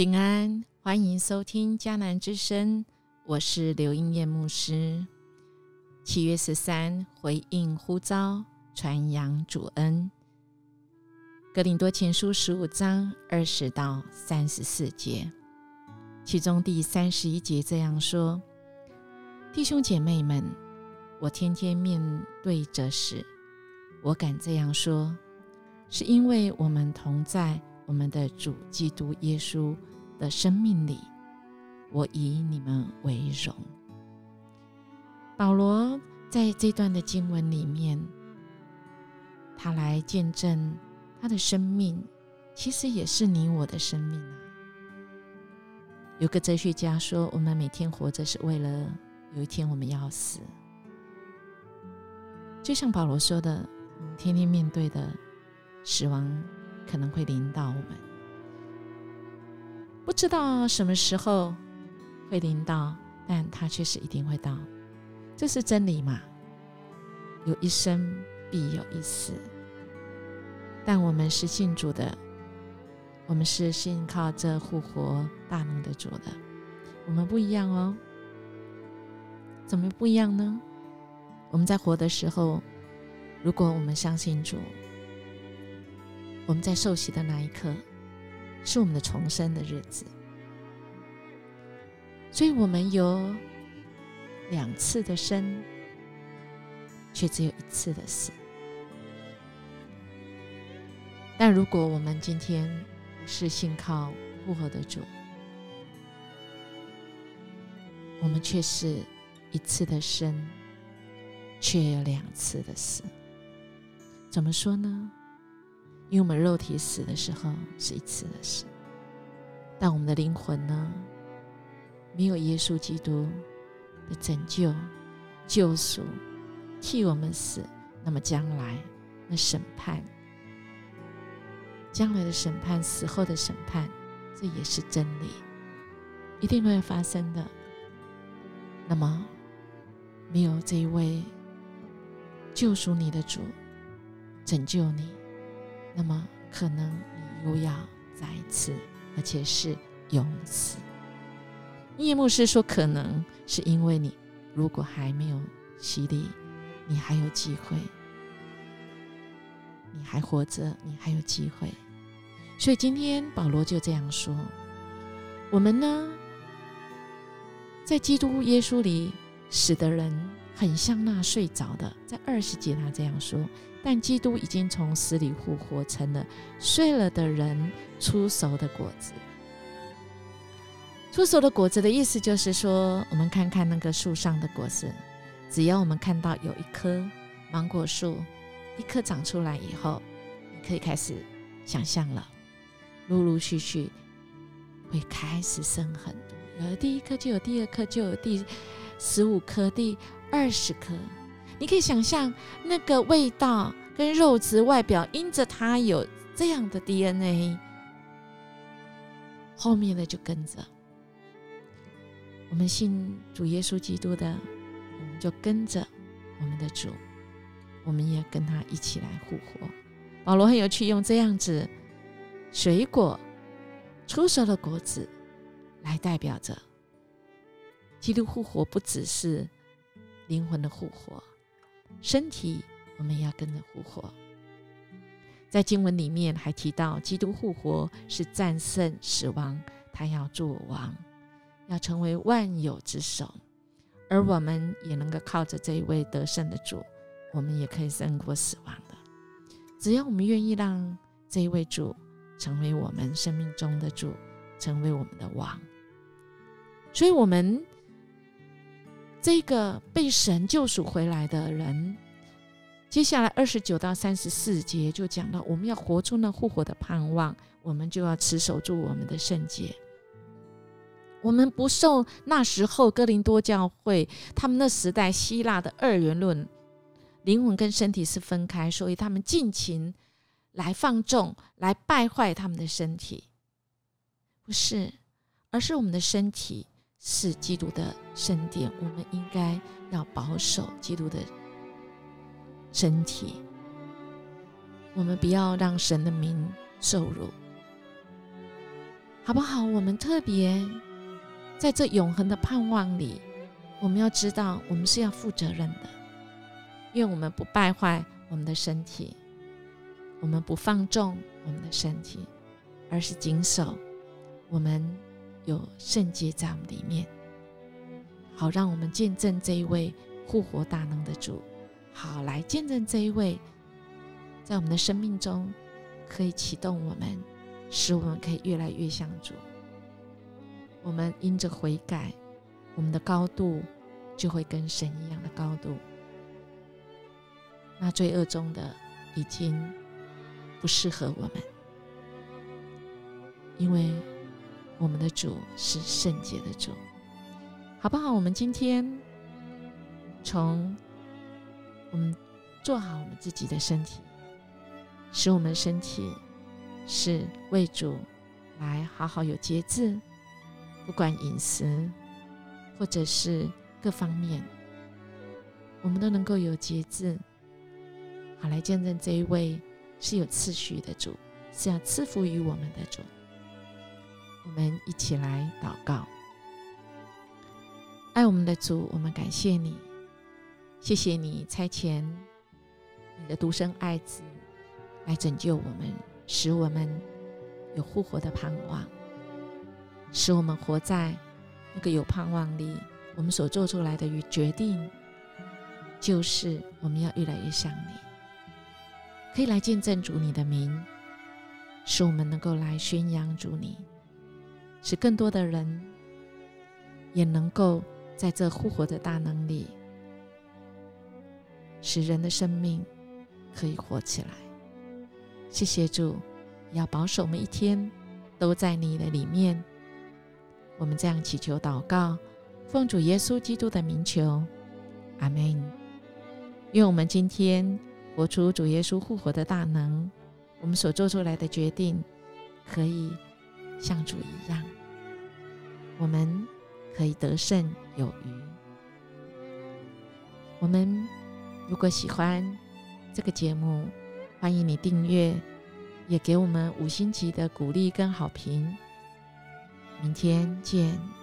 平安，欢迎收听迦南之声，我是刘英燕牧师。七月十三，回应呼召，传扬主恩。格林多前书十五章二十到三十四节，其中第三十一节这样说：“弟兄姐妹们，我天天面对着死，我敢这样说，是因为我们同在我们的主基督耶稣。”的生命里，我以你们为荣。保罗在这段的经文里面，他来见证他的生命，其实也是你我的生命啊。有个哲学家说，我们每天活着是为了有一天我们要死。就像保罗说的，天天面对的死亡可能会临到我们。不知道什么时候会临到，但它却是一定会到，这是真理嘛？有一生必有一死，但我们是信主的，我们是信靠这复活大能的主的，我们不一样哦。怎么不一样呢？我们在活的时候，如果我们相信主，我们在受洗的那一刻。是我们的重生的日子，所以我们有两次的生，却只有一次的死。但如果我们今天是信靠复活的主，我们却是一次的生，却有两次的死。怎么说呢？因为我们肉体死的时候是一次的死，但我们的灵魂呢，没有耶稣基督的拯救、救赎，替我们死。那么将来那审判，将来的审判、死后的审判，这也是真理，一定会发生的。那么，没有这一位救赎你的主拯救你。那么，可能你又要再次，而且是永死。叶牧师说：“可能是因为你如果还没有洗礼，你还有机会，你还活着，你还有机会。所以今天保罗就这样说：我们呢，在基督耶稣里死的人，很像那睡着的。在二十节他这样说。”但基督已经从死里复活，成了睡了的人出熟的果子。出熟的果子的意思就是说，我们看看那个树上的果子，只要我们看到有一棵芒果树，一棵长出来以后，你可以开始想象了，陆陆续续会开始生很多，有了第一颗就有第二颗，就有第十五颗、第二十颗。你可以想象那个味道跟肉质外表，因着它有这样的 DNA，后面的就跟着。我们信主耶稣基督的，我们就跟着我们的主，我们也跟他一起来复活。保罗很有趣，用这样子水果出熟的果子来代表着基督复活，不只是灵魂的复活。身体，我们要跟着复活。在经文里面还提到，基督复活是战胜死亡，他要做王，要成为万有之首。而我们也能够靠着这一位得胜的主，我们也可以胜过死亡的。只要我们愿意让这一位主成为我们生命中的主，成为我们的王。所以，我们。这个被神救赎回来的人，接下来二十九到三十四节就讲到，我们要活出那复活的盼望，我们就要持守住我们的圣洁。我们不受那时候哥林多教会他们那时代希腊的二元论，灵魂跟身体是分开，所以他们尽情来放纵，来败坏他们的身体，不是，而是我们的身体。是基督的圣殿，我们应该要保守基督的身体。我们不要让神的名受辱。好不好？我们特别在这永恒的盼望里，我们要知道，我们是要负责任的，因为我们不败坏我们的身体，我们不放纵我们的身体，而是谨守我们有圣洁在我们里面，好让我们见证这一位复活大能的主，好来见证这一位在我们的生命中可以启动我们。使我们可以越来越像主。我们因着悔改，我们的高度就会跟神一样的高度。那罪恶中的已经不适合我们，因为我们的主是圣洁的主，好不好？我们今天从我们做好我们自己的身体，使我们身体。是为主来好好有节制，不管饮食或者是各方面，我们都能够有节制，好来见证这一位是有次序的主，是要赐福于我们的主。我们一起来祷告，爱我们的主，我们感谢你，谢谢你差遣你的独生爱子来拯救我们。使我们有复活的盼望，使我们活在那个有盼望里。我们所做出来的与决定，就是我们要越来越像你，可以来见证主你的名，使我们能够来宣扬主你，使更多的人也能够在这复活的大能里，使人的生命可以活起来。谢谢主，要保守每一天都在你的里面。我们这样祈求祷告，奉主耶稣基督的名求，阿门。愿我们今天活出主耶稣复活的大能，我们所做出来的决定可以像主一样，我们可以得胜有余。我们如果喜欢这个节目，欢迎你订阅，也给我们五星级的鼓励跟好评。明天见。